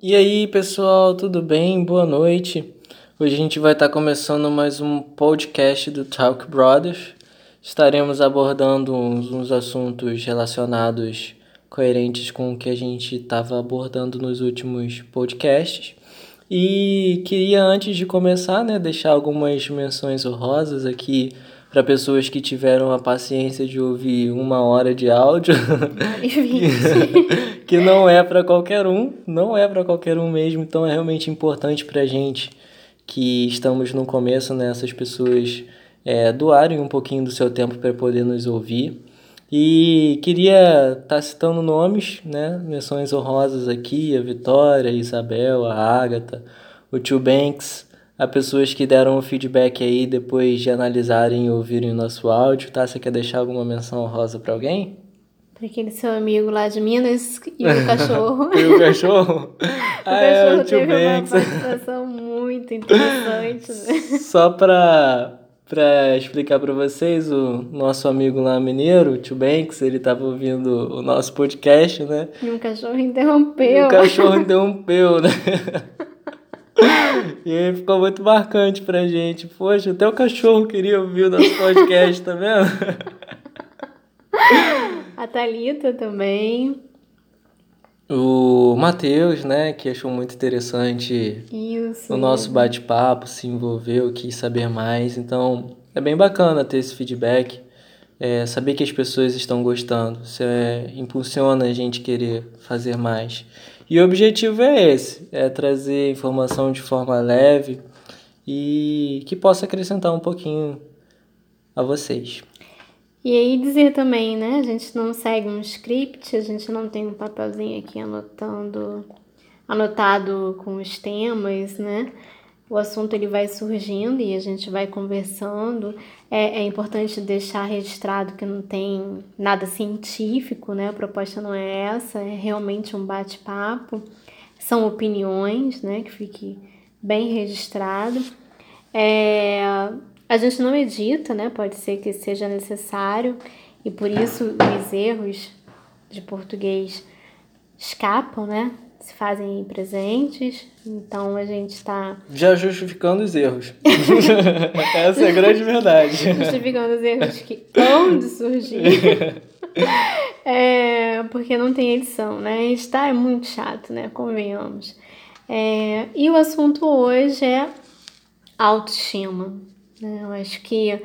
E aí, pessoal, tudo bem? Boa noite. Hoje a gente vai estar começando mais um podcast do Talk Brothers. Estaremos abordando uns, uns assuntos relacionados, coerentes com o que a gente estava abordando nos últimos podcasts. E queria, antes de começar, né, deixar algumas menções honrosas aqui para pessoas que tiveram a paciência de ouvir uma hora de áudio, que, que não é para qualquer um, não é para qualquer um mesmo, então é realmente importante para gente que estamos no começo, né, essas pessoas é, doarem um pouquinho do seu tempo para poder nos ouvir. E queria estar tá citando nomes, né, menções honrosas aqui, a Vitória, a Isabel, a Ágata, o Tio Banks, a pessoas que deram o feedback aí depois de analisarem e ouvirem o nosso áudio, tá? Você quer deixar alguma menção honrosa para alguém? Para aquele seu amigo lá de Minas e o cachorro. e o cachorro? o ah, é, cachorro teve Banks. uma participação muito interessante. Né? Só para para explicar para vocês, o nosso amigo lá mineiro, o tio Banks, ele estava ouvindo o nosso podcast, né? E o cachorro interrompeu. E o cachorro interrompeu, né? E aí ficou muito marcante pra gente. Poxa, até o cachorro queria ouvir o nosso podcast, tá vendo? A Thalita também. O Matheus, né, que achou muito interessante Isso. o nosso bate-papo, se envolveu, quis saber mais. Então, é bem bacana ter esse feedback, é, saber que as pessoas estão gostando. Isso é, impulsiona a gente querer fazer mais. E o objetivo é esse, é trazer informação de forma leve e que possa acrescentar um pouquinho a vocês. E aí dizer também, né? A gente não segue um script, a gente não tem um papelzinho aqui anotando, anotado com os temas, né? o assunto ele vai surgindo e a gente vai conversando. É, é, importante deixar registrado que não tem nada científico, né? A proposta não é essa, é realmente um bate-papo. São opiniões, né? Que fique bem registrado. É, a gente não edita, né? Pode ser que seja necessário e por isso os erros de português escapam, né? se fazem presentes, então a gente está. Já justificando os erros. Essa é a grande verdade. justificando os erros que hão de surgir. é, porque não tem edição, né? Está é muito chato, né? Convenhamos. É, e o assunto hoje é autoestima. Né? Eu acho que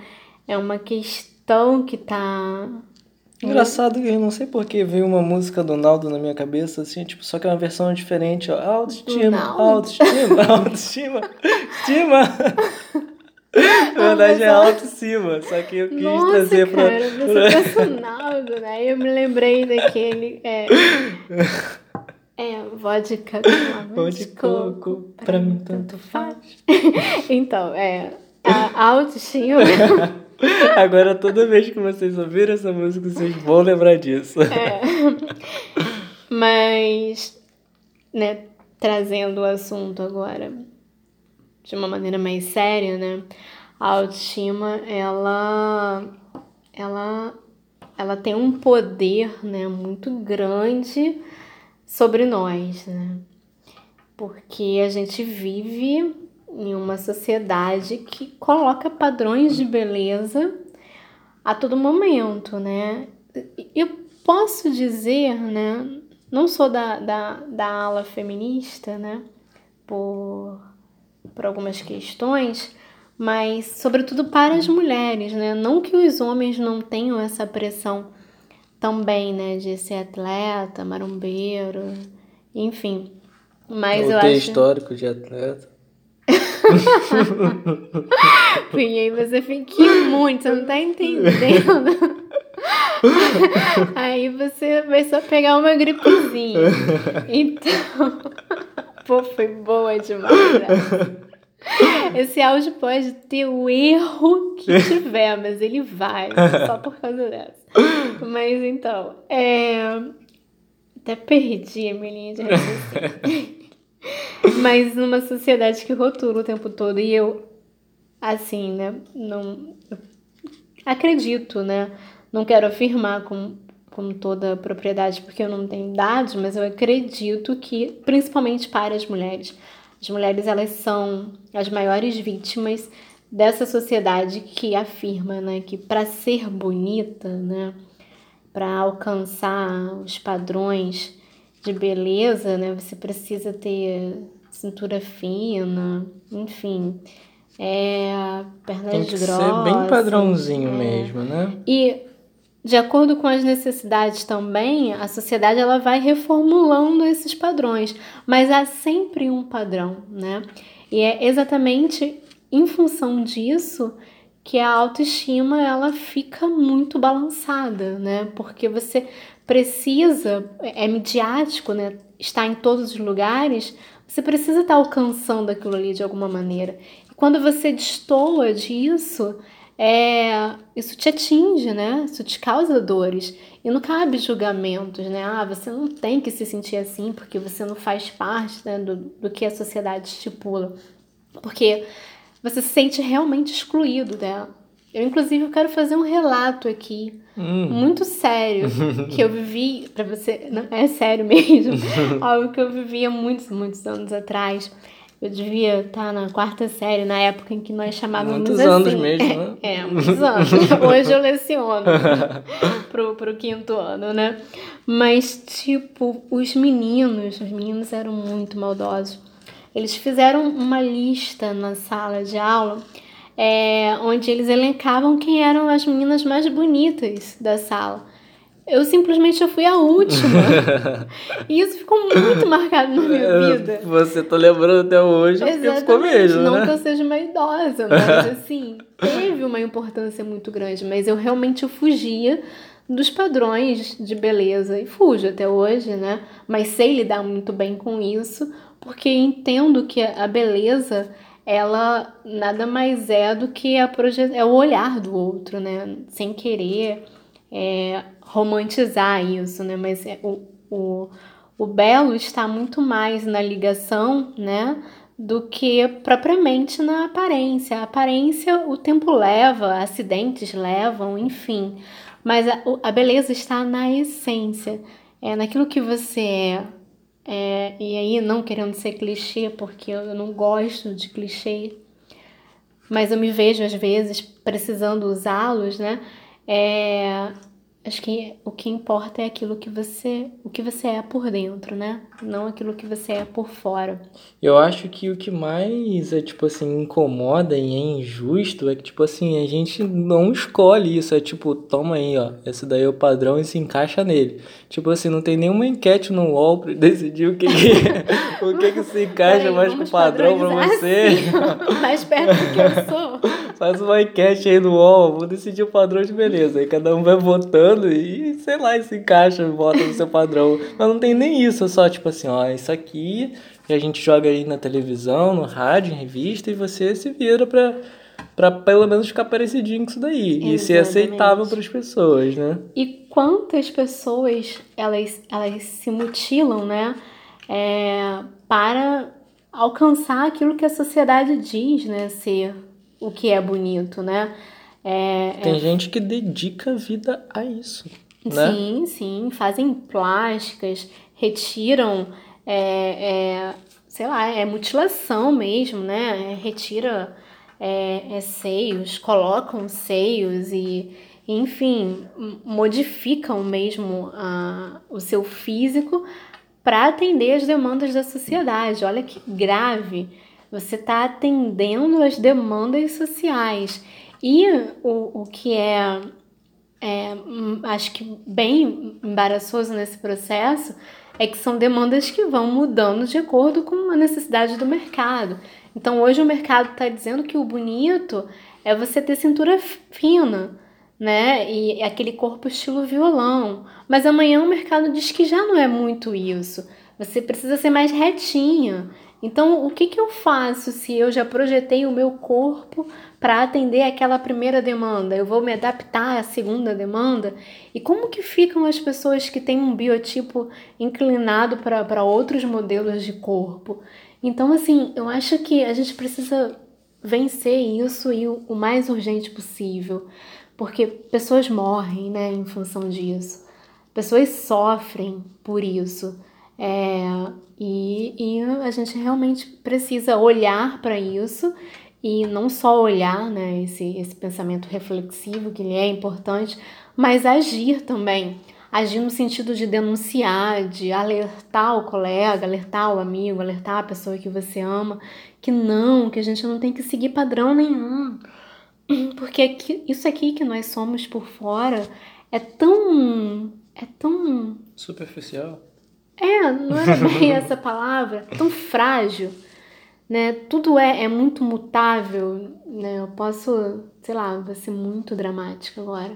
é uma questão que está Engraçado que eu não sei porque veio uma música do Naldo na minha cabeça, assim, tipo, só que é uma versão diferente, ó. Autoestima, autoestima, autoestima, estima. Na verdade é autoestima, só que eu quis Nossa, trazer pra. Cara, você pensa o Naldo, né? Eu me lembrei daquele. É, é vodka com de coco, pra mim tanto faz. então, é. A autoestima. Agora, toda vez que vocês ouvirem essa música, vocês vão lembrar disso. É. Mas, né, trazendo o assunto agora de uma maneira mais séria, né? A autoestima, ela, ela, ela tem um poder, né, muito grande sobre nós, né? Porque a gente vive em uma sociedade que coloca padrões de beleza a todo momento, né? Eu posso dizer, né? Não sou da, da, da ala feminista, né? Por, por algumas questões, mas sobretudo para as mulheres, né? Não que os homens não tenham essa pressão também, né? De ser atleta, marombeiro, enfim. Mas Ou eu ter acho... histórico de atleta. Pinhei, você fica muito, você não tá entendendo. Aí você vai só pegar uma gripezinha. Então, pô, foi boa demais. Esse áudio pode ter o erro que tiver, mas ele vai, só por causa dessa. Mas então, é... até perdi a minha linha de raciocínio. Mas numa sociedade que rotula o tempo todo e eu, assim, né, não acredito, né, não quero afirmar com com toda a propriedade porque eu não tenho dados, mas eu acredito que, principalmente para as mulheres, as mulheres elas são as maiores vítimas dessa sociedade que afirma, né, que para ser bonita, né, para alcançar os padrões de beleza, né, você precisa ter cintura fina, enfim, é, pernas Tem que grossas. ser bem padrãozinho é. mesmo, né? E de acordo com as necessidades também, a sociedade ela vai reformulando esses padrões, mas há sempre um padrão, né? E é exatamente em função disso que a autoestima ela fica muito balançada, né? Porque você precisa, é midiático, né? Está em todos os lugares, você precisa estar alcançando aquilo ali de alguma maneira. E quando você destoa disso, é, isso te atinge, né? Isso te causa dores. E não cabe julgamentos, né? Ah, você não tem que se sentir assim porque você não faz parte né, do, do que a sociedade estipula. Porque você se sente realmente excluído dela. Eu, inclusive, quero fazer um relato aqui, Hum. muito sério, que eu vivi, para você, não, é sério mesmo, algo que eu vivi há muitos, muitos anos atrás. Eu devia estar na quarta série, na época em que nós chamávamos Muitos assim. anos mesmo, né? É, muitos anos. Hoje eu leciono pro, pro quinto ano, né? Mas, tipo, os meninos, os meninos eram muito maldosos. Eles fizeram uma lista na sala de aula é, onde eles elencavam quem eram as meninas mais bonitas da sala. Eu simplesmente eu fui a última. e isso ficou muito marcado na minha vida. Você tá lembrando até hoje, porque ficou Exatamente, mesmo, não né? que eu seja uma idosa, mas assim, teve uma importância muito grande, mas eu realmente eu fugia dos padrões de beleza e fujo até hoje, né? Mas sei lidar muito bem com isso, porque entendo que a beleza ela nada mais é do que a proje é o olhar do outro, né? Sem querer é, romantizar isso, né? Mas é, o, o, o belo está muito mais na ligação, né? Do que propriamente na aparência. A aparência o tempo leva, acidentes levam, enfim. Mas a, a beleza está na essência, é naquilo que você é, é, e aí, não querendo ser clichê, porque eu não gosto de clichê, mas eu me vejo às vezes precisando usá-los, né? É, acho que o que importa é aquilo que você, o que você é por dentro, né? Não aquilo que você é por fora. Eu acho que o que mais é, tipo assim, incomoda e é injusto é que, tipo assim, a gente não escolhe isso. É tipo, toma aí, ó, esse daí é o padrão e se encaixa nele. Tipo assim, não tem nenhuma enquete no UOL pra decidir o que que, o que, que se encaixa Peraí, mais com o padrão pra padronizar você. assim, mais perto do que eu sou. Faz uma enquete aí no UOL, vou decidir o padrão de beleza. Aí cada um vai votando e, sei lá, se encaixa, vota no seu padrão. Mas não tem nem isso, é só tipo assim, ó, isso aqui que a gente joga aí na televisão, no rádio, em revista, e você se vira pra, pra pelo menos ficar parecidinho com isso daí. E ser Exatamente. aceitável pras pessoas, né? E quantas pessoas elas, elas se mutilam, né? É, para alcançar aquilo que a sociedade diz, né? Ser o que é bonito, né? É, Tem gente que dedica a vida a isso, né? Sim, sim, fazem plásticas, retiram, é, é, sei lá, é mutilação mesmo, né? É, retira é, é, seios, colocam seios e, enfim, modificam mesmo a, o seu físico para atender as demandas da sociedade. Olha que grave. Você está atendendo as demandas sociais. E o, o que é é, hum, acho que bem embaraçoso nesse processo é que são demandas que vão mudando de acordo com a necessidade do mercado. Então hoje o mercado está dizendo que o bonito é você ter cintura fina, né? E aquele corpo estilo violão. Mas amanhã o mercado diz que já não é muito isso. Você precisa ser mais retinha. Então, o que, que eu faço se eu já projetei o meu corpo para atender aquela primeira demanda? Eu vou me adaptar à segunda demanda? E como que ficam as pessoas que têm um biotipo inclinado para outros modelos de corpo? Então, assim, eu acho que a gente precisa vencer isso e o, o mais urgente possível, porque pessoas morrem, né, em função disso. pessoas sofrem por isso. É, e, e a gente realmente precisa olhar para isso e não só olhar, né, esse, esse pensamento reflexivo, que ele é importante, mas agir também. Agir no sentido de denunciar, de alertar o colega, alertar o amigo, alertar a pessoa que você ama, que não, que a gente não tem que seguir padrão nenhum. Porque isso aqui que nós somos por fora é tão. é tão. superficial. É, não é bem essa palavra, tão frágil né? Tudo é, é muito mutável, né? Eu posso, sei lá, vou ser muito dramática agora.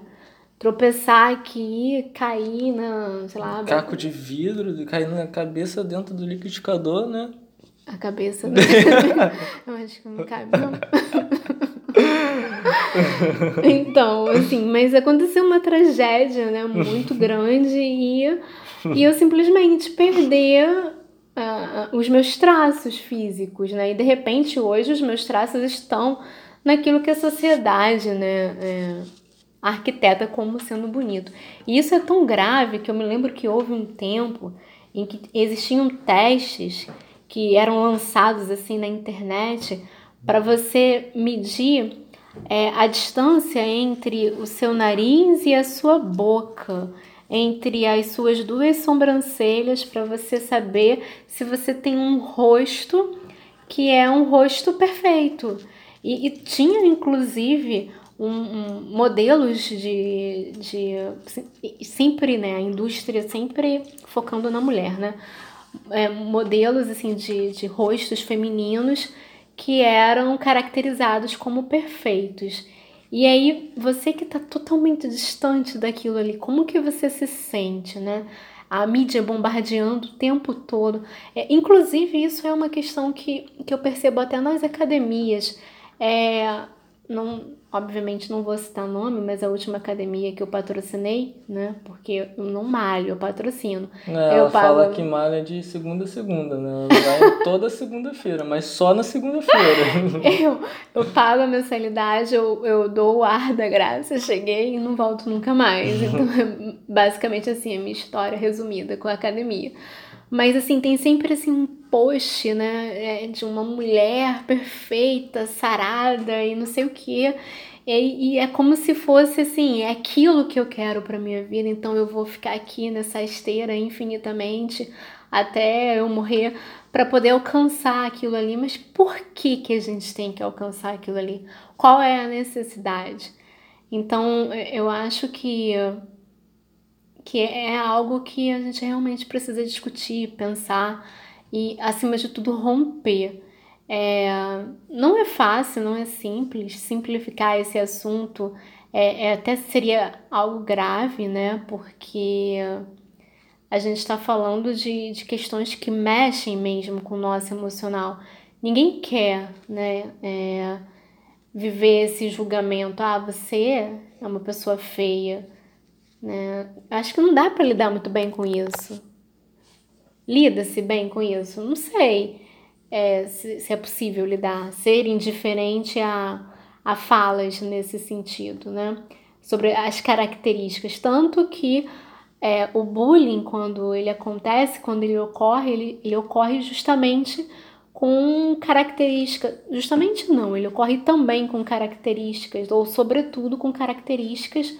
Tropeçar aqui, cair na, sei lá... Caco de vidro, cair na cabeça dentro do liquidificador, né? A cabeça... Eu acho que não cabe, não. então, assim, mas aconteceu uma tragédia, né, muito grande e, e eu simplesmente perder uh, os meus traços físicos, né? E de repente hoje os meus traços estão naquilo que a sociedade, né? É, arquiteta como sendo bonito. E isso é tão grave que eu me lembro que houve um tempo em que existiam testes que eram lançados assim na internet para você medir é, a distância entre o seu nariz e a sua boca entre as suas duas sobrancelhas para você saber se você tem um rosto que é um rosto perfeito. E, e tinha inclusive um, um, modelos de, de sempre, né, a indústria sempre focando na mulher, né? É, modelos assim de, de rostos femininos que eram caracterizados como perfeitos. E aí, você que está totalmente distante daquilo ali, como que você se sente, né? A mídia bombardeando o tempo todo. É, inclusive, isso é uma questão que, que eu percebo até nas academias. É, não, obviamente não vou citar nome, mas a última academia que eu patrocinei, né? Porque eu não malho, eu patrocino. É, eu ela pago... fala que malha de segunda a segunda, né? Ela vai toda segunda-feira, mas só na segunda-feira. eu, eu pago a mensalidade, eu, eu dou o ar da graça, cheguei e não volto nunca mais. Então, é basicamente assim, a minha história resumida com a academia. Mas assim, tem sempre assim um post, né, é, de uma mulher perfeita, sarada e não sei o que. E, e, é como se fosse assim, é aquilo que eu quero para minha vida, então eu vou ficar aqui nessa esteira infinitamente até eu morrer para poder alcançar aquilo ali. Mas por que que a gente tem que alcançar aquilo ali? Qual é a necessidade? Então, eu acho que que é algo que a gente realmente precisa discutir, pensar e, acima de tudo, romper. É, não é fácil, não é simples simplificar esse assunto. É, é até seria algo grave, né? Porque a gente está falando de, de questões que mexem mesmo com o nosso emocional. Ninguém quer, né? É, viver esse julgamento. Ah, você é uma pessoa feia né? Acho que não dá para lidar muito bem com isso. Lida-se bem com isso? Não sei é, se, se, é possível lidar, ser indiferente a, a falas nesse sentido, né? Sobre as características. Tanto que é, o bullying, quando ele acontece, quando ele ocorre, ele, ele ocorre justamente com características. Justamente não, ele ocorre também com características, ou sobretudo com características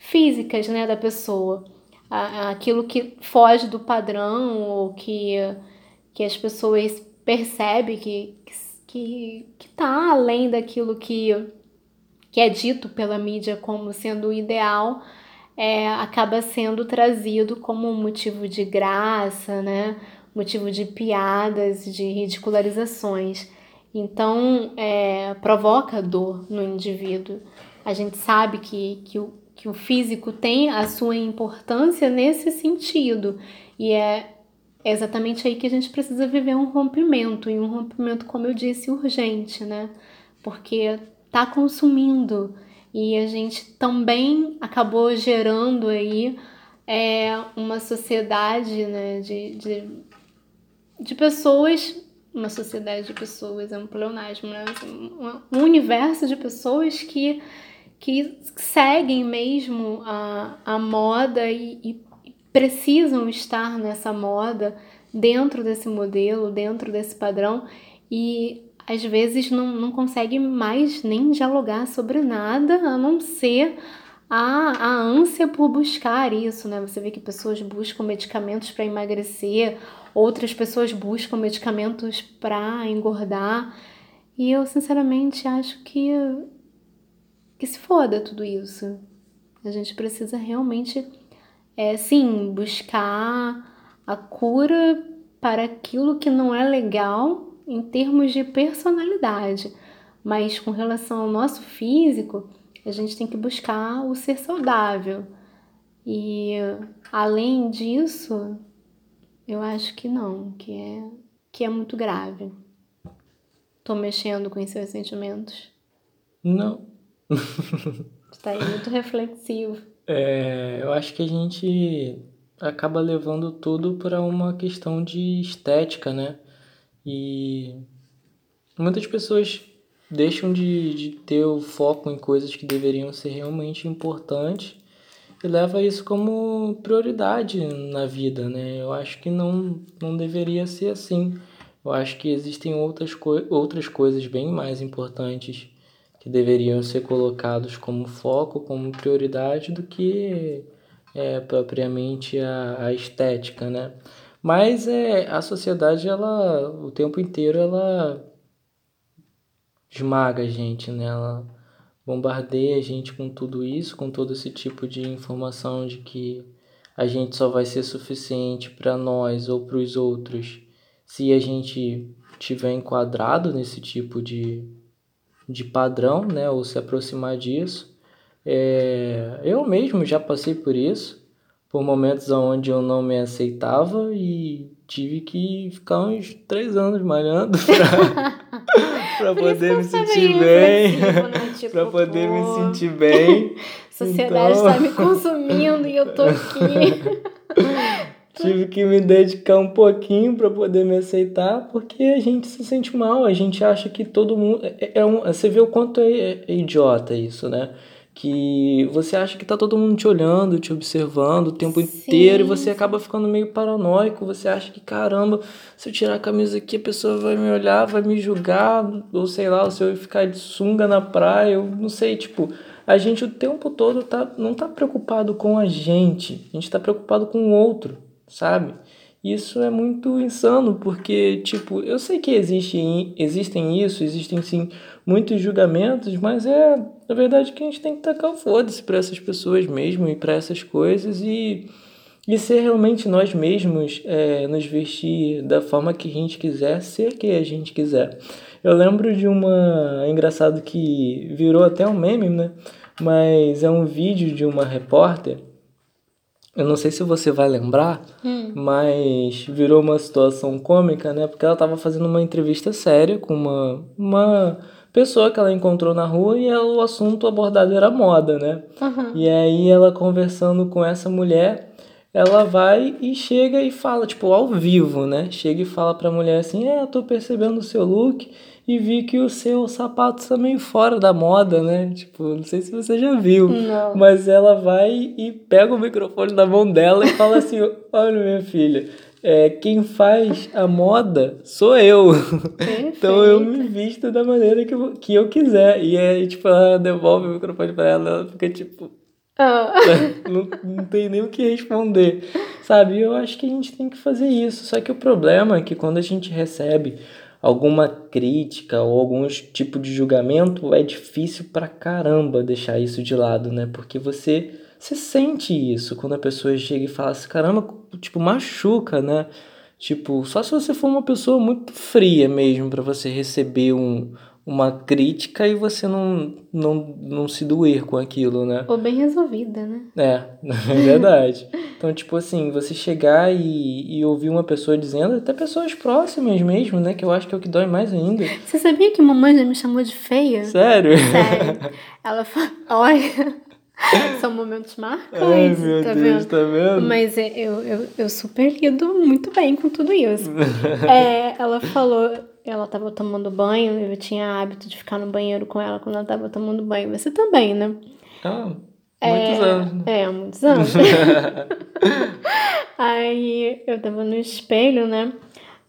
físicas né, da pessoa. Aquilo que foge do padrão ou que, que as pessoas percebem que, que, que tá além daquilo que, que é dito pela mídia como sendo o ideal, é, acaba sendo trazido como motivo de graça, né? motivo de piadas, de ridicularizações. Então, é, provoca dor no indivíduo. A gente sabe que, que o, que o físico tem a sua importância nesse sentido. E é exatamente aí que a gente precisa viver um rompimento, e um rompimento, como eu disse, urgente, né? Porque tá consumindo e a gente também acabou gerando aí é, uma sociedade né, de, de, de pessoas, uma sociedade de pessoas, é um pleonasmo, né? Assim, um universo de pessoas que que seguem mesmo a, a moda e, e precisam estar nessa moda, dentro desse modelo, dentro desse padrão, e às vezes não, não consegue mais nem dialogar sobre nada a não ser a, a ânsia por buscar isso, né? Você vê que pessoas buscam medicamentos para emagrecer, outras pessoas buscam medicamentos para engordar. E eu sinceramente acho que que se foda tudo isso. A gente precisa realmente é sim buscar a cura para aquilo que não é legal em termos de personalidade, mas com relação ao nosso físico, a gente tem que buscar o ser saudável. E além disso, eu acho que não, que é que é muito grave. Tô mexendo com os seus sentimentos? Não. Está aí muito reflexivo. É, eu acho que a gente acaba levando tudo para uma questão de estética, né? E muitas pessoas deixam de, de ter o foco em coisas que deveriam ser realmente importantes e leva isso como prioridade na vida, né? Eu acho que não, não deveria ser assim. Eu acho que existem outras, co outras coisas bem mais importantes que deveriam ser colocados como foco, como prioridade do que é, propriamente a, a estética, né? Mas é, a sociedade, ela, o tempo inteiro, ela esmaga a gente, né? Ela bombardeia a gente com tudo isso, com todo esse tipo de informação de que a gente só vai ser suficiente para nós ou para os outros se a gente tiver enquadrado nesse tipo de, de padrão, né? Ou se aproximar disso. É, eu mesmo já passei por isso, por momentos onde eu não me aceitava e tive que ficar uns três anos malhando pra, pra poder me sentir bem. Né? Tipo, pra poder pô, me sentir bem. A sociedade então... está me consumindo e eu tô aqui. Tive que me dedicar um pouquinho para poder me aceitar, porque a gente se sente mal, a gente acha que todo mundo. É, é um, você vê o quanto é, é idiota isso, né? que você acha que tá todo mundo te olhando, te observando o tempo Sim. inteiro e você acaba ficando meio paranoico, você acha que caramba, se eu tirar a camisa aqui a pessoa vai me olhar, vai me julgar, ou sei lá, ou se eu ficar de sunga na praia, eu não sei, tipo, a gente o tempo todo tá não tá preocupado com a gente, a gente tá preocupado com o outro, sabe? Isso é muito insano, porque, tipo, eu sei que existe, existem isso, existem sim muitos julgamentos, mas é na verdade que a gente tem que tacar o foda-se para essas pessoas mesmo e para essas coisas e, e ser realmente nós mesmos, é, nos vestir da forma que a gente quiser, ser quem a gente quiser. Eu lembro de uma. É engraçado que virou até um meme, né? Mas é um vídeo de uma repórter eu não sei se você vai lembrar, hum. mas virou uma situação cômica, né? Porque ela estava fazendo uma entrevista séria com uma, uma pessoa que ela encontrou na rua e ela, o assunto abordado era moda, né? Uhum. E aí ela conversando com essa mulher, ela vai e chega e fala, tipo, ao vivo, né? Chega e fala pra mulher assim: É, eu tô percebendo o seu look e vi que o seu sapato está meio fora da moda, né? Tipo, não sei se você já viu. Não. Mas ela vai e pega o microfone na mão dela e fala assim: Olha, minha filha, é, quem faz a moda sou eu. então eu me visto da maneira que eu, que eu quiser. E aí, tipo, ela devolve o microfone pra ela, ela fica tipo. Ah. não, não tem nem o que responder. Sabe? Eu acho que a gente tem que fazer isso. Só que o problema é que quando a gente recebe alguma crítica ou algum tipo de julgamento, é difícil pra caramba deixar isso de lado, né? Porque você, você sente isso quando a pessoa chega e fala assim, caramba, tipo, machuca, né? Tipo, só se você for uma pessoa muito fria mesmo para você receber um, uma crítica e você não, não, não se doer com aquilo, né? Ou bem resolvida, né? É, é verdade. então, tipo assim, você chegar e, e ouvir uma pessoa dizendo, até pessoas próximas mesmo, né? Que eu acho que é o que dói mais ainda. Você sabia que mamãe já me chamou de feia? Sério? Sério. Ela falou, olha... São momentos marcantes, Ai, meu tá, Deus, vendo? tá vendo? Mas é, eu, eu, eu super lido muito bem com tudo isso. é, ela falou, ela tava tomando banho, eu tinha hábito de ficar no banheiro com ela quando ela tava tomando banho. Você também, né? Ah, Muitos é, anos. né? É, muitos anos. Aí eu tava no espelho, né?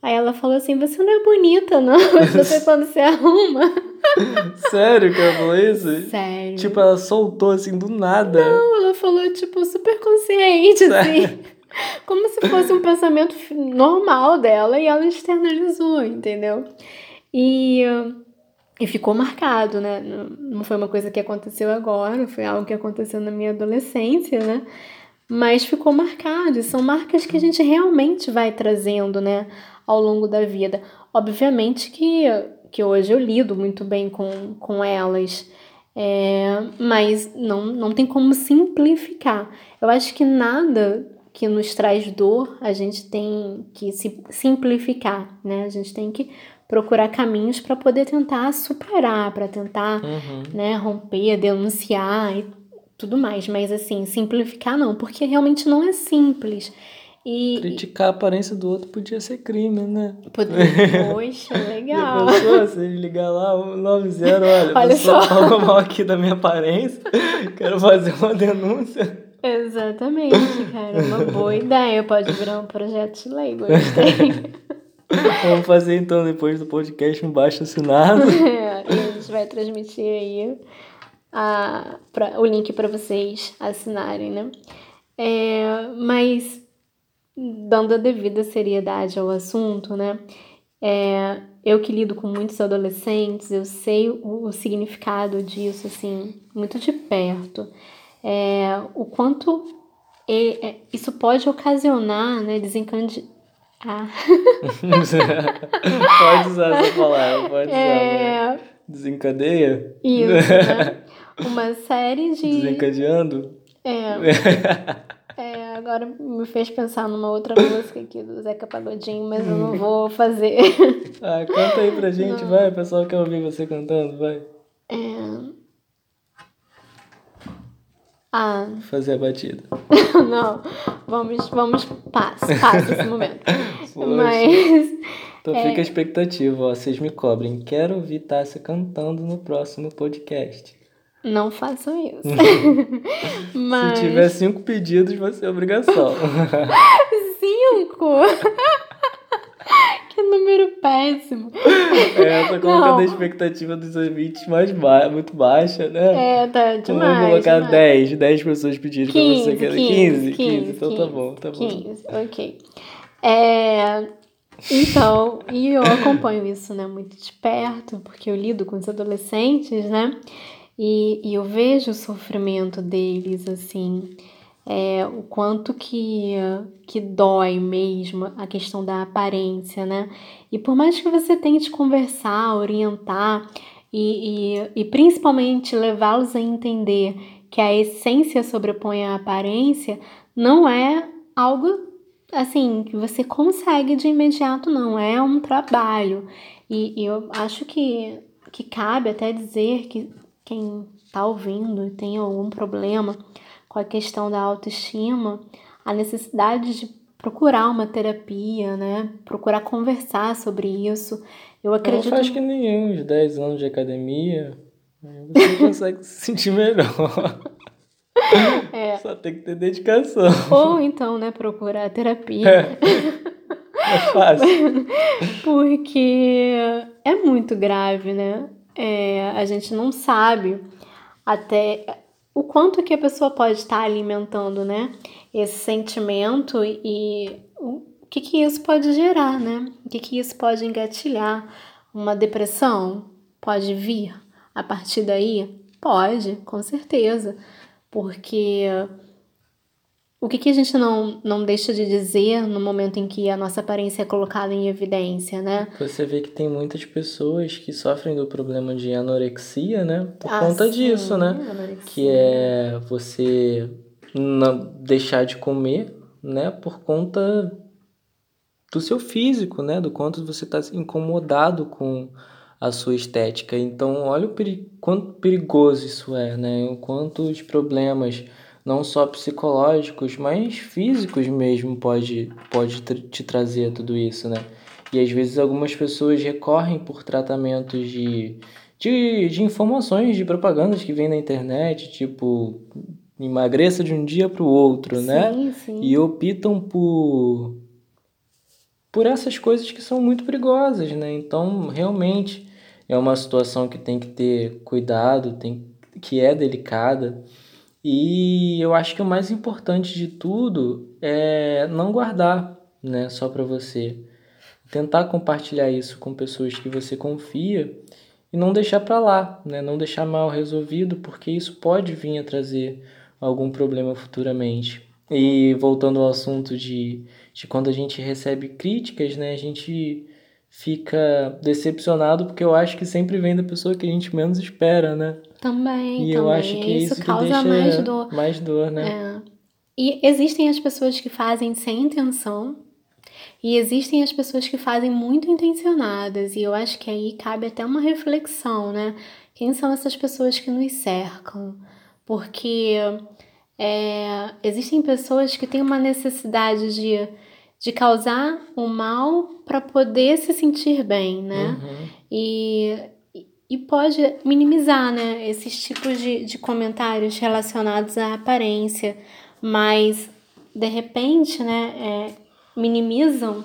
Aí ela falou assim: Você não é bonita, não. Você quando se arruma. Sério que ela falou isso? Sério. Tipo, ela soltou assim do nada. Não, ela falou, tipo, super consciente, assim. Como se fosse um pensamento normal dela e ela externalizou, entendeu? E, e ficou marcado, né? Não não foi uma coisa que aconteceu agora, foi algo que aconteceu na minha adolescência, né? Mas ficou marcado. E são marcas que a gente realmente vai trazendo, né? Ao longo da vida. Obviamente que, que hoje eu lido muito bem com, com elas. É, mas não, não tem como simplificar. Eu acho que nada que nos traz dor a gente tem que se simplificar, né? A gente tem que procurar caminhos para poder tentar superar, para tentar Uhum. né, romper, denunciar e tudo mais. Mas assim, simplificar não, porque realmente não é simples. E. Criticar a aparência do outro podia ser crime, né? Poder... Poxa, legal. pensou? Se ligar lá, 190, olha, Olha pessoa só. falou mal aqui da minha aparência, quero fazer uma denúncia. Exatamente, cara. Uma boa ideia. Pode virar um projeto de lei, gostei. Vamos fazer então, depois do podcast, um baixo assinado. É, e a gente vai transmitir aí a, pra, o link para vocês assinarem, né? É, mas, dando a devida seriedade ao assunto, né? É, eu que lido com muitos adolescentes, eu sei o, o significado disso, assim, muito de perto. É, o quanto e- é, isso pode ocasionar, né, desencande... Ah, pode usar essa palavra, pode usar. né? é, Desencadeia? isso, né? Uma série de... Desencadeando? É, é, agora me fez pensar numa outra música aqui do Zeca Pagodinho, mas eu não vou fazer. Ah, canta aí pra gente, vai. O pessoal quer ouvir você cantando, vai. É... Ah, Fazer a batida. não. Vamos, vamos, passa, passa esse momento. Poxa. Mas, Então É. fica a expectativa, ó. Vocês me cobrem. Quero ouvir Tássia cantando no próximo podcast. não façam isso. Mas, Se tiver cinco pedidos, vai ser obrigação. cinco! Péssimo. é, tô colocando a expectativa dos ouvintes mais ba muito baixa, né? É, tá demais. Vamos colocar demais. 10, 10 pessoas pediram pra você. 15, quer- 15, 15, 15, Então tá bom, tá bom. 15, ok. É, então, e eu acompanho isso, né, muito de perto, porque eu lido com os adolescentes, né, e, e eu vejo o sofrimento deles, assim, é, o quanto que, que dói mesmo a questão da aparência, né, e por mais que você tente conversar, orientar, e, e, e principalmente levá-los a entender que a essência sobrepõe a aparência, não é algo assim que você consegue de imediato, não. É um trabalho. E, e eu acho que, que cabe até dizer que quem está ouvindo e tem algum problema com a questão da autoestima, a necessidade de procurar uma terapia, né? Procurar conversar sobre isso. Eu Não acredito. faz que nenhum, uns 10 anos de academia, você consegue se sentir melhor. É. Só tem que ter dedicação. Ou então, né, procurar terapia. É. É fácil. Porque é muito grave, né? É, a gente não sabe até o quanto que a pessoa pode estar alimentando, né? Esse sentimento e o que que isso pode gerar, né? O que que isso pode engatilhar? Uma depressão pode vir a partir daí? Pode, com certeza. Porque o que, que a gente não, não deixa de dizer no momento em que a nossa aparência é colocada em evidência, né? Você vê que tem muitas pessoas que sofrem do problema de anorexia, né? Por Ah, conta sim, disso, né? anorexia. Que é você não deixar de comer, né? Por conta do seu físico, né? Do quanto você está incomodado com a sua estética. Então, olha o peri quanto perigoso isso é, né? O quanto os problemas, não só psicológicos, mas físicos mesmo, pode, pode te trazer tudo isso, né? E às vezes algumas pessoas recorrem por tratamentos de, de, de informações, de propagandas que vêm na internet, tipo emagreça de um dia para o outro, sim, né? Sim. E optam por por essas coisas que são muito perigosas, né? Então, realmente é uma situação que tem que ter cuidado, tem que é delicada. E eu acho que o mais importante de tudo é não guardar, né, só para você. Tentar compartilhar isso com pessoas que você confia e não deixar para lá, né? Não deixar mal resolvido, porque isso pode vir a trazer algum problema futuramente. E voltando ao assunto de, de quando a gente recebe críticas, né? A gente fica decepcionado porque eu acho que sempre vem da pessoa que a gente menos espera, né? Também, e também. eu acho que isso, isso causa que mais dor. Mais dor, né? É. E existem as pessoas que fazem sem intenção e existem as pessoas que fazem muito intencionadas. E eu acho que aí cabe até uma reflexão, né? Quem são essas pessoas que nos cercam? Porque é, existem pessoas que têm uma necessidade de, de causar o mal para poder se sentir bem, né? Uhum. E, e pode minimizar, né? Esses tipos de, de comentários relacionados à aparência, mas de repente, né? É, minimizam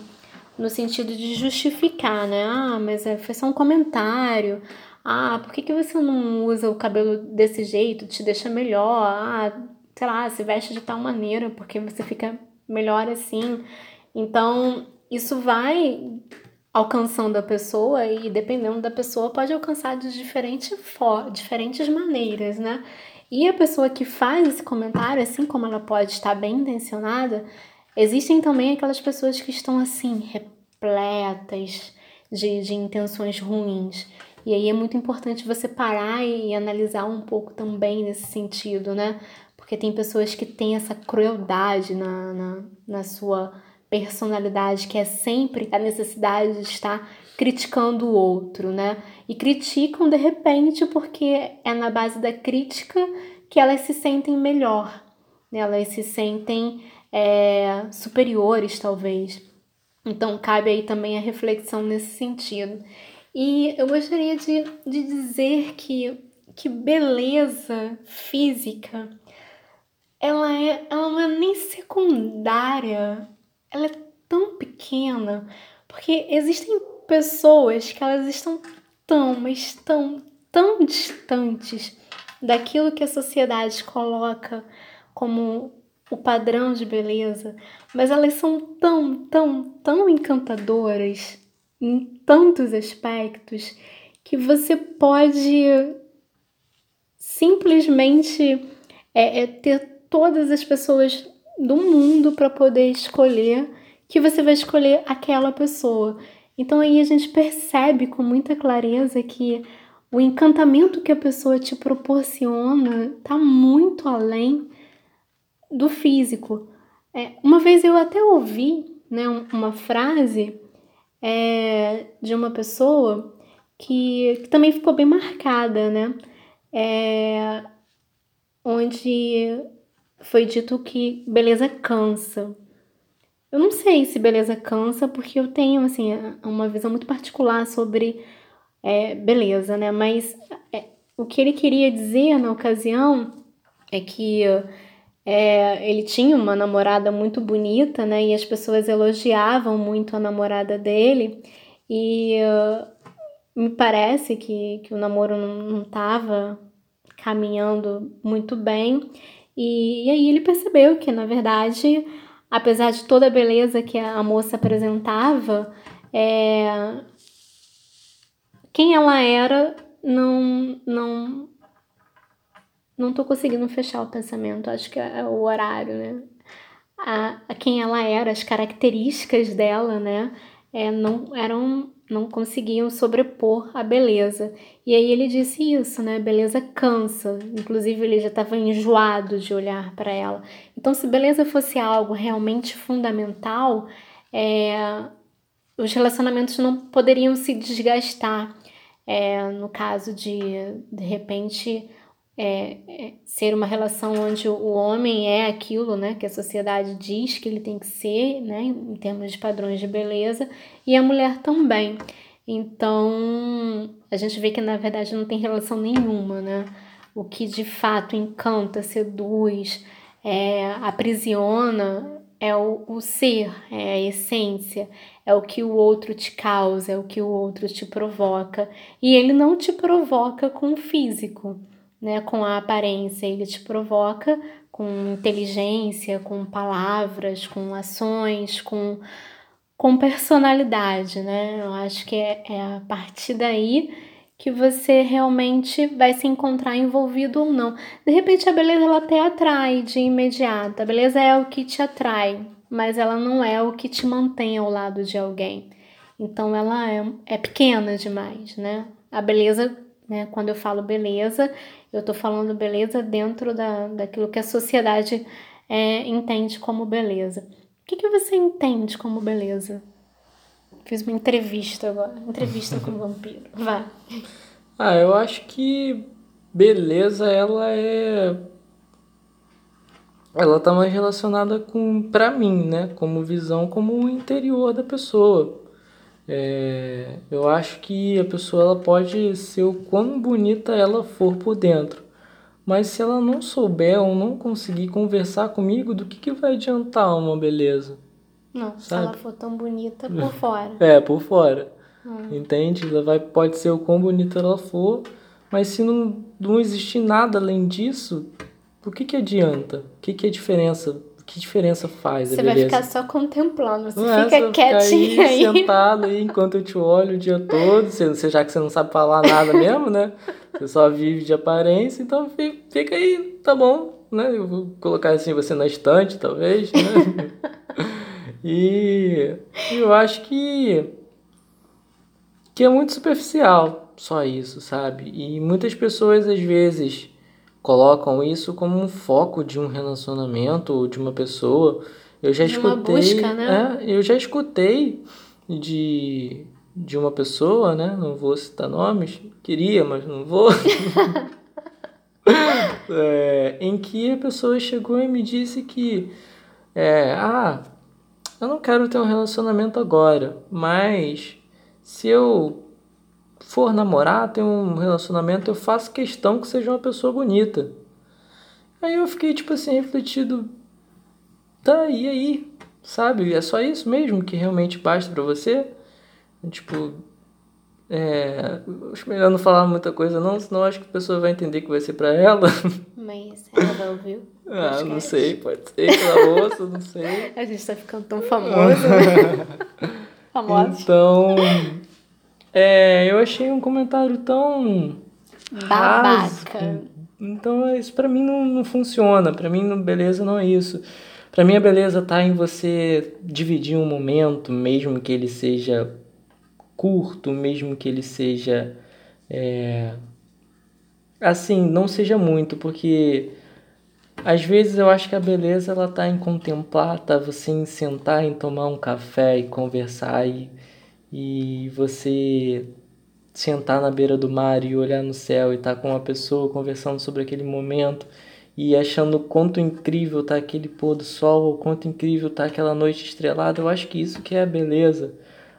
no sentido de justificar, né? Ah, mas é, foi só um comentário. Ah, por que, que você não usa o cabelo desse jeito? Te deixa melhor. Ah, sei lá, se veste de tal maneira porque você fica melhor assim. Então, isso vai alcançando a pessoa e dependendo da pessoa pode alcançar de diferente diferentes maneiras, né? E a pessoa que faz esse comentário, assim como ela pode estar bem intencionada, existem também aquelas pessoas que estão assim, repletas de, de intenções ruins. E aí é muito importante você parar e analisar um pouco também nesse sentido, né? Porque tem pessoas que têm essa crueldade na, na, na sua personalidade, que é sempre a necessidade de estar criticando o outro, né? E criticam de repente porque é na base da crítica que elas se sentem melhor, né? elas se sentem é, superiores, talvez. Então, cabe aí também a reflexão nesse sentido. E eu gostaria de, de dizer que, que beleza física ela, é, ela não é nem secundária, ela é tão pequena, porque existem pessoas que elas estão tão, mas tão, tão distantes daquilo que a sociedade coloca como o padrão de beleza, mas elas são tão, tão, tão encantadoras em tantos aspectos que você pode simplesmente é, é, ter todas as pessoas do mundo para poder escolher que você vai escolher aquela pessoa. Então aí a gente percebe com muita clareza que o encantamento que a pessoa te proporciona está muito além do físico. É, uma vez eu até ouvi né, uma frase é, de uma pessoa que, que, também ficou bem marcada, né? É, onde foi dito que beleza cansa. Eu não sei se beleza cansa, porque eu tenho, assim, uma visão muito particular sobre é, beleza, né? Mas é, o que ele queria dizer na ocasião é que é, ele tinha uma namorada muito bonita, né? E as pessoas elogiavam muito a namorada dele. E uh, me parece que, que o namoro não estava caminhando muito bem. E, e aí ele percebeu que, na verdade, apesar de toda a beleza que a moça apresentava, é... quem ela era não não não tô conseguindo fechar o pensamento acho que é o horário né? A, a quem ela era as características dela né é, não eram não conseguiam sobrepor a beleza. E aí ele disse isso, né? Beleza cansa. Inclusive ele já estava enjoado de olhar para ela. Então, se beleza fosse algo realmente fundamental, é, os relacionamentos não poderiam se desgastar. É, no caso de, de repente, é, é, ser uma relação onde o homem é aquilo né, que a sociedade diz que ele tem que ser, né, em termos de padrões de beleza, e a mulher também. Então, a gente vê que na verdade não tem relação nenhuma, né? o que de fato encanta, seduz, é, aprisiona é o, o ser, é a essência, é o que o outro te causa, é o que o outro te provoca. E ele não te provoca com o físico, né, com a aparência, ele te provoca com inteligência, com palavras, com ações, com, com personalidade, né? Eu acho que é, é a partir daí que você realmente vai se encontrar envolvido ou não. De repente a beleza ela até atrai de imediato. A beleza é o que te atrai, mas ela não é o que te mantém ao lado de alguém. Então ela é, é pequena demais, né? A beleza, né, quando eu falo beleza, eu tô falando beleza dentro da, daquilo que a sociedade é, entende como beleza. O que, que você entende como beleza? Fiz uma entrevista agora. Entrevista com o vampiro. Vá. Ah, eu acho que beleza, ela é. Ela tá mais relacionada com, pra mim, né? Como visão, como o interior da pessoa. É, eu acho que a pessoa ela pode ser o quão bonita ela for por dentro. Mas se ela não souber ou não conseguir conversar comigo, do que, que vai adiantar uma beleza? Não, sabe? se ela for tão bonita por fora. É, por fora. Hum. Entende? Ela vai, pode ser o quão bonita ela for, mas se não, não existir nada além disso, o que, que adianta? O que, que é diferença? Que diferença faz? Você vai ficar só contemplando, você não fica é, quietinho aí, aí. Sentado aí enquanto eu te olho o dia todo, você, já que você não sabe falar nada mesmo, né? Você só vive de aparência, então fica aí, tá bom, né? Eu vou colocar assim você na estante, talvez, né? E eu acho que que é muito superficial só isso, sabe? E muitas pessoas às vezes colocam isso como um foco de um relacionamento ou de uma pessoa. Eu já de escutei, busca, né? é, eu já escutei de de uma pessoa, né? Não vou citar nomes, queria, mas não vou. é, em que a pessoa chegou e me disse que é, ah, eu não quero ter um relacionamento agora, mas se eu for namorar, ter um relacionamento, eu faço questão que seja uma pessoa bonita. Aí eu fiquei, tipo assim, refletido. Tá, e aí? Sabe? É só isso mesmo que realmente basta para você? Tipo, é, acho melhor não falar muita coisa não, senão acho que a pessoa vai entender que vai ser para ela. Mas ela vai ouvir? Ah, não sei, pode ser que ela ouça, não sei. A gente tá ficando tão famoso, né? Famoso. Então, é, eu achei um comentário tão babaca. Então, isso para mim não, não funciona. Para mim, beleza não é isso. Para mim, a beleza tá em você dividir um momento, mesmo que ele seja curto, mesmo que ele seja é, assim, não seja muito, porque às vezes eu acho que a beleza ela tá em contemplar, tá você em sentar, em tomar um café e conversar e, e você sentar na beira do mar e olhar no céu e estar tá com uma pessoa conversando sobre aquele momento e achando quanto incrível tá aquele pôr do sol, o quanto incrível tá aquela noite estrelada. Eu acho que isso que é a beleza.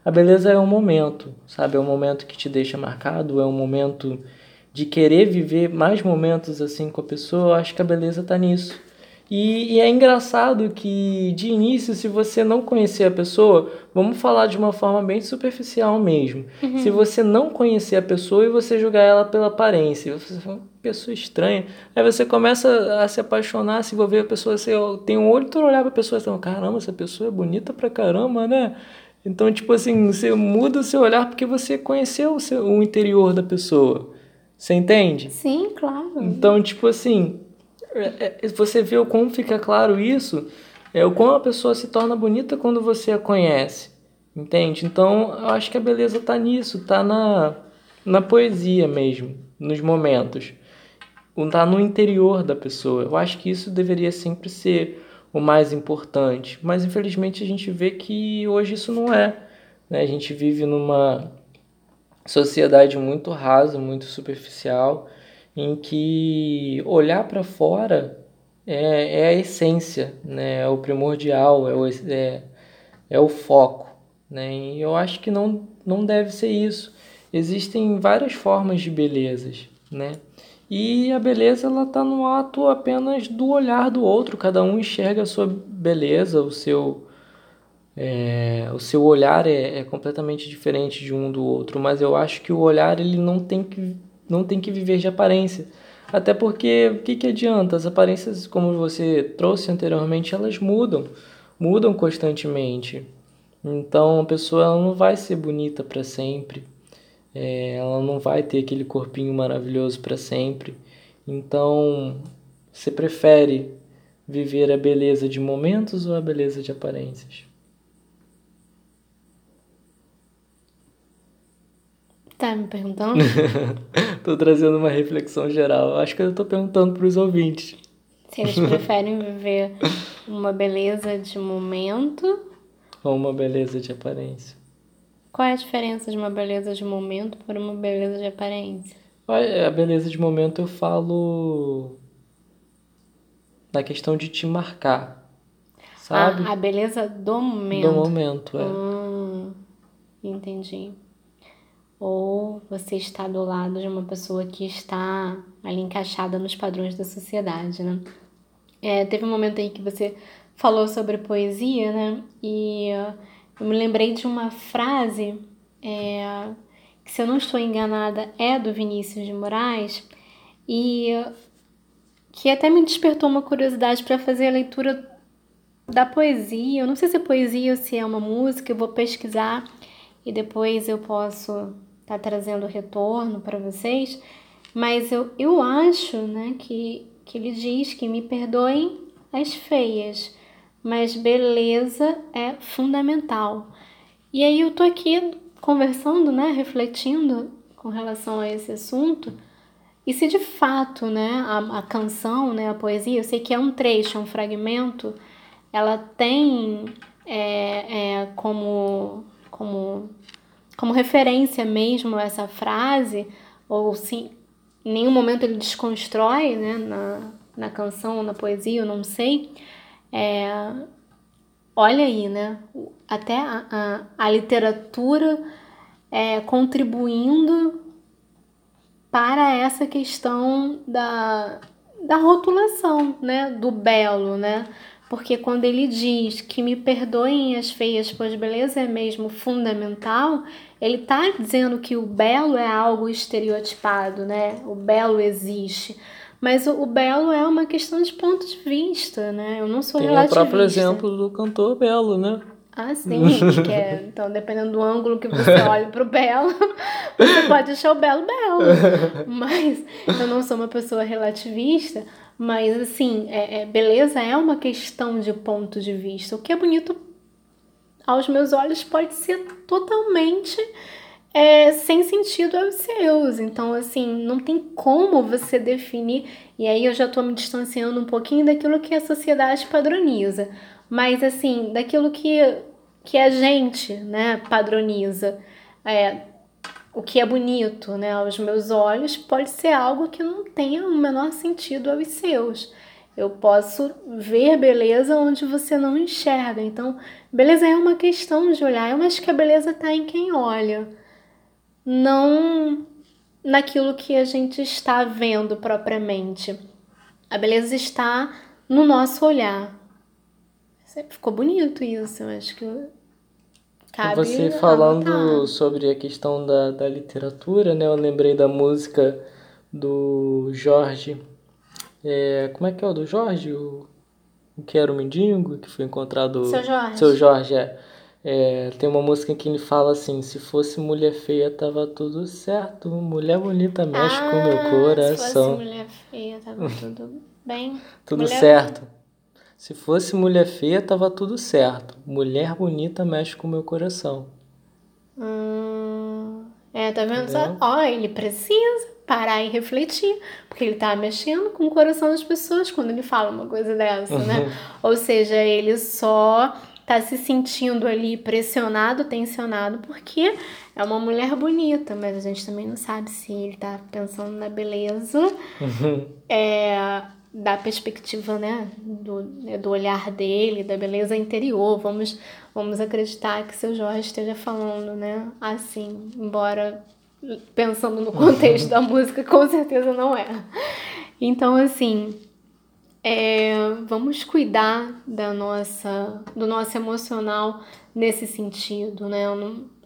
A beleza é um momento, sabe? É um momento que te deixa marcado, é um momento de querer viver mais momentos assim com a pessoa. Eu acho que a beleza tá nisso. E, e, é engraçado que, de início, se você não conhecer a pessoa, vamos falar de uma forma bem superficial mesmo. Uhum. Se você não conhecer a pessoa e você julgar ela pela aparência, você é uma pessoa estranha, aí você começa a se apaixonar, se envolver a pessoa, você tem um olho, tu olhar pra pessoa e fala, caramba, essa pessoa é bonita pra caramba, né? Então, tipo assim, você muda o seu olhar porque você conheceu o, seu, o interior da pessoa. Você entende? Sim, claro. Então, tipo assim, você vê o como fica claro isso, é o como a pessoa se torna bonita quando você a conhece. Entende? Então, eu acho que a beleza tá nisso, tá na, na poesia mesmo, nos momentos. Tá no interior da pessoa. Eu acho que isso deveria sempre ser o mais importante. Mas infelizmente a gente vê que hoje isso não é. Né? A gente vive numa sociedade muito rasa, muito superficial, em que olhar para fora é, é, a essência, né? é o primordial, é o, é, é o foco. Né? E eu acho que não, não deve ser isso. Existem várias formas de belezas, né? E a beleza ela está no ato apenas do olhar do outro. Cada um enxerga a sua beleza, o seu é, o seu olhar é, é, completamente diferente de um do outro. Mas eu acho que o olhar ele não tem que não tem que viver de aparência. Até porque o que, que adianta? As aparências, como você trouxe anteriormente, elas mudam, mudam constantemente. Então a pessoa não vai ser bonita para sempre é, ela não vai ter aquele corpinho maravilhoso para sempre. Então, você prefere viver a beleza de momentos ou a beleza de aparências? Tá me perguntando? tô trazendo uma reflexão geral. Acho que eu tô perguntando para os ouvintes. Se eles preferem viver uma beleza de momento ou uma beleza de aparência. Qual é a diferença de uma beleza de momento para uma beleza de aparência? A beleza de momento eu falo na questão de te marcar, sabe? Ah, a beleza do momento. Do momento, é. Hum, entendi. Ou você está do lado de uma pessoa que está ali encaixada nos padrões da sociedade, né? É, teve um momento aí que você falou sobre poesia, né? E eu me lembrei de uma frase é, que, se eu não estou enganada, é do Vinícius de Moraes e que até me despertou uma curiosidade para fazer a leitura da poesia. Eu não sei se é poesia ou se é uma música, eu vou pesquisar e depois eu posso tá trazendo retorno para vocês. Mas eu, eu acho né, que, que ele diz que me perdoem as feias, mas beleza é fundamental. E aí eu tô aqui conversando, né, refletindo com relação a esse assunto. E se de fato, né, a, a canção, né, a poesia, eu sei que é um trecho, é um fragmento, ela tem é, é, como, como, como referência mesmo essa frase, ou sim, em nenhum momento ele desconstrói, né, na, na canção na poesia, eu não sei, é, olha aí, né? Até a, a, a literatura é, contribuindo para essa questão da, da rotulação, né? Do belo, né? Porque quando ele diz que me perdoem as feias, pois beleza é mesmo fundamental, ele está dizendo que o belo é algo estereotipado, né? O belo existe. Mas o, o, belo é uma questão de ponto de vista, né? Eu não sou Tem relativista. o próprio exemplo do cantor belo, né? Ah, sim. que é, então, dependendo do ângulo que você olha pro belo, você pode achar o belo belo. Mas eu não sou uma pessoa relativista. Mas, assim, é, é, beleza é uma questão de ponto de vista. O que é bonito aos meus olhos pode ser totalmente é, sem sentido aos seus. Então, assim, não tem como você definir. E aí eu já estou me distanciando um pouquinho daquilo que a sociedade padroniza. Mas, assim, daquilo que, que a gente né, padroniza. É, o que é bonito né, aos meus olhos pode ser algo que não tenha o menor sentido aos seus. Eu posso ver beleza onde você não enxerga. Então, beleza é uma questão de olhar. Eu acho que a beleza está em quem olha não naquilo que a gente está vendo propriamente. A beleza está no nosso olhar. Ficou bonito isso, eu acho que cabe Você falando sobre a questão da, da literatura, né? Eu lembrei da música do Jorge. É, como é que é o do Jorge? O, o que era o mendigo, que foi encontrado. Seu Jorge. Seu Jorge, é. É, tem uma música que ele fala assim: se fosse mulher feia, tava tudo certo. Mulher bonita mexe ah, com meu coração. Se fosse mulher feia, tava tudo bem. tudo mulher certo. Se fosse mulher feia, tava tudo certo. Mulher bonita mexe com meu coração. Hum, é, tá vendo? Ó, ele precisa parar e refletir, porque ele tá mexendo com o coração das pessoas quando ele fala uma coisa dessa, né? Uhum. Ou seja, ele só tá se sentindo ali pressionado, tensionado, porque é uma mulher bonita, mas a gente também não sabe se ele tá pensando na beleza, uhum. é, da perspectiva, né, do, né, do olhar dele, da beleza interior. Vamos, vamos acreditar que seu Jorge esteja falando, né, assim, embora pensando no contexto da música, com certeza não é. Então, assim, é, vamos cuidar da nossa, do nosso emocional nesse sentido, né?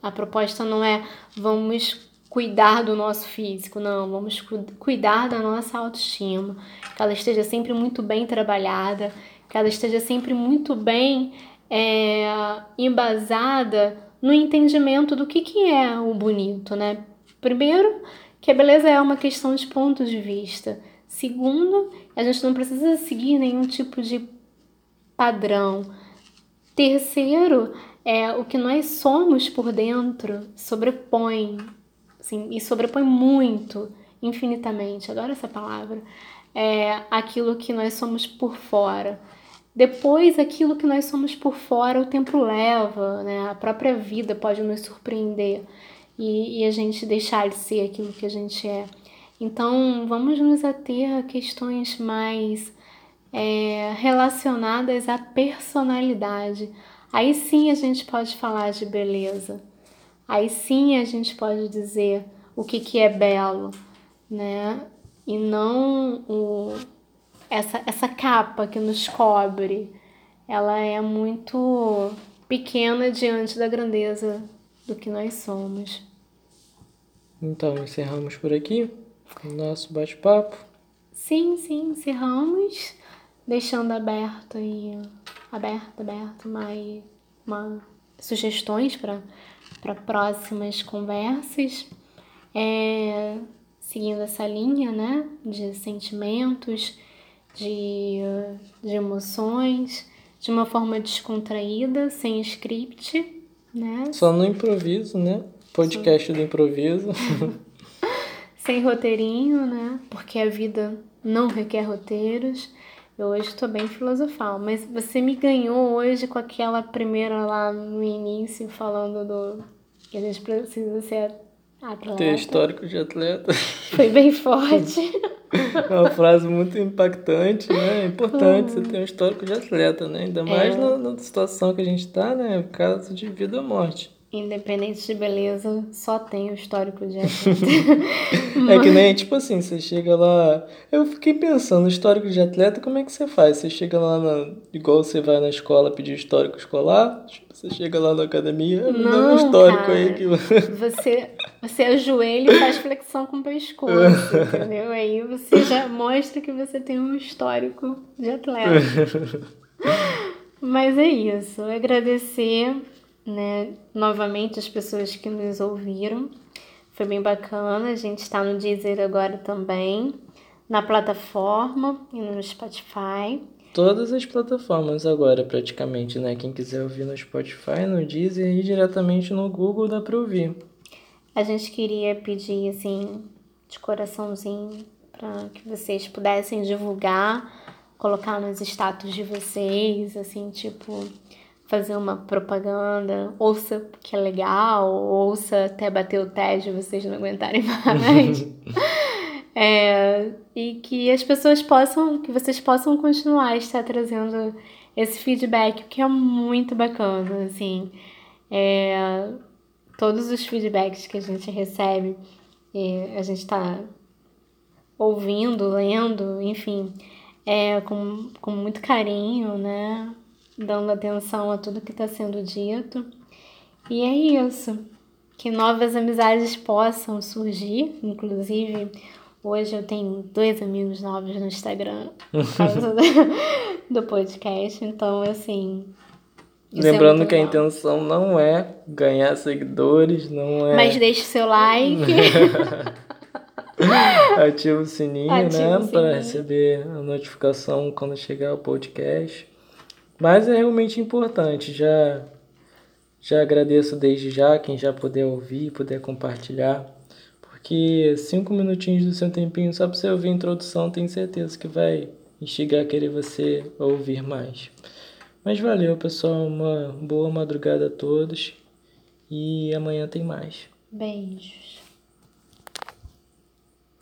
A proposta não é vamos cuidar do nosso físico, não, vamos cuidar da nossa autoestima, que ela esteja sempre muito bem trabalhada, que ela esteja sempre muito bem é, embasada no entendimento do que, que é o bonito, né? Primeiro, que a beleza é uma questão de pontos de vista. Segundo, a gente não precisa seguir nenhum tipo de padrão. Terceiro, é o que nós somos por dentro sobrepõe, assim, e sobrepõe muito, infinitamente, adoro essa palavra, é aquilo que nós somos por fora. Depois, aquilo que nós somos por fora, o tempo leva, né? A própria vida pode nos surpreender e, e a gente deixar de ser aquilo que a gente é. Então, vamos nos ater a questões mais é, relacionadas à personalidade. Aí sim a gente pode falar de beleza. Aí sim a gente pode dizer o que, que é belo, né? E não o, essa, essa capa que nos cobre. Ela é muito pequena diante da grandeza do que nós somos. Então, encerramos por aqui o nosso bate-papo. Sim, sim, encerramos, deixando aberto aí, aberto, aberto, mais uma, sugestões para próximas conversas, é, seguindo essa linha, né, de sentimentos, de, de emoções, de uma forma descontraída, sem script, né? Só no improviso, né? Podcast do improviso. sem roteirinho, né? Porque a vida não requer roteiros. Eu hoje estou bem filosofal, mas você me ganhou hoje com aquela primeira lá no início falando do que a gente precisa ser atleta. Ter histórico de atleta. Foi bem forte. É uma frase muito impactante, né? É importante uhum. você ter um histórico de atleta, né? Ainda mais é. na, na situação que a gente está, né? Caso de vida ou morte. Independente de beleza, só tem o histórico de atleta. é que nem, tipo assim, você chega lá. Eu fiquei pensando, histórico de atleta, como é que você faz? Você chega lá na. Igual você vai na escola pedir histórico escolar, tipo, você chega lá na academia, me dá um histórico cara, aí que. Você, você ajoelha e faz flexão com o pescoço, entendeu? Aí você já mostra que você tem um histórico de atleta. Mas é isso. Agradecer né, novamente as pessoas que nos ouviram. Foi bem bacana. A gente está no Deezer agora também, na plataforma e no Spotify. Todas as plataformas agora, praticamente, né? Quem quiser ouvir no Spotify, no Deezer e diretamente no Google dá para ouvir. A gente queria pedir, assim, de coraçãozinho, para que vocês pudessem divulgar, colocar nos status de vocês, assim, tipo, fazer uma propaganda, ouça que é legal, ouça até bater o tédio vocês não aguentarem mais. é, e que as pessoas possam, que vocês possam continuar a estar trazendo esse feedback, que é muito bacana, assim. É, todos os feedbacks que a gente recebe, a gente está ouvindo, lendo, enfim, é, com, com muito carinho, né? Dando atenção a tudo que está sendo dito. E é isso. Que novas amizades possam surgir. Inclusive, hoje eu tenho dois amigos novos no Instagram por causa do podcast. Então, assim. É Lembrando é que a intenção não é ganhar seguidores, não é. Mas deixe seu like. Ativa o sininho, Ativa né? Para receber a notificação quando chegar o podcast. Mas é realmente importante. Já, já agradeço desde já quem já puder ouvir, puder compartilhar. Porque cinco minutinhos do seu tempinho só para você ouvir a introdução, tenho certeza que vai instigar a querer você ouvir mais. Mas valeu, pessoal. Uma boa madrugada a todos. E amanhã tem mais. Beijos.